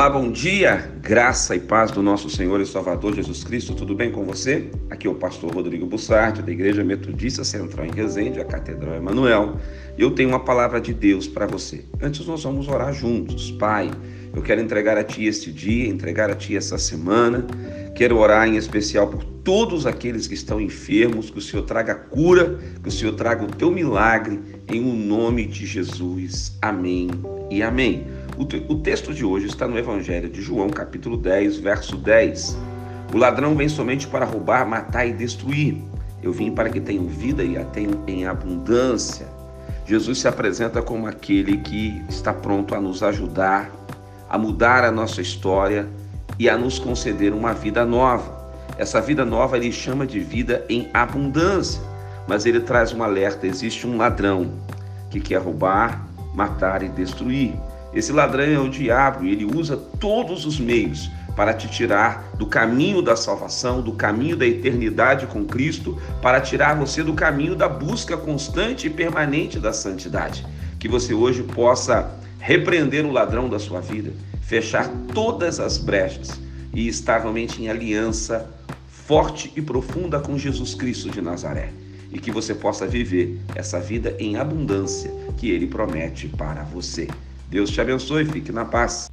Olá, bom dia, graça e paz do nosso Senhor e Salvador Jesus Cristo, tudo bem com você? Aqui é o pastor Rodrigo Bussardi, da Igreja Metodista Central em Resende, a Catedral Emanuel, e eu tenho uma palavra de Deus para você. Antes nós vamos orar juntos. Pai, eu quero entregar a Ti este dia, entregar a Ti essa semana, quero orar em especial por todos aqueles que estão enfermos, que o Senhor traga cura, que o Senhor traga o Teu milagre, em o nome de Jesus. Amém e amém. O, texto de hoje está no Evangelho de João, capítulo 10, verso 10. O ladrão vem somente para roubar, matar e destruir. Eu vim para que tenham vida e a tenham em abundância. Jesus se apresenta como aquele que está pronto a nos ajudar, a mudar a nossa história e a nos conceder uma vida nova. Essa vida nova ele chama de vida em abundância, mas ele traz um alerta: existe um ladrão que quer roubar, matar e destruir. Esse ladrão é o diabo e ele usa todos os meios para te tirar do caminho da salvação, do caminho da eternidade com Cristo, para tirar você do caminho da busca constante e permanente da santidade. Que você hoje possa repreender o ladrão da sua vida, fechar todas as brechas e estar realmente em aliança forte e profunda com Jesus Cristo de Nazaré. E que você possa viver essa vida em abundância que ele promete para você. Deus te abençoe, fique na paz.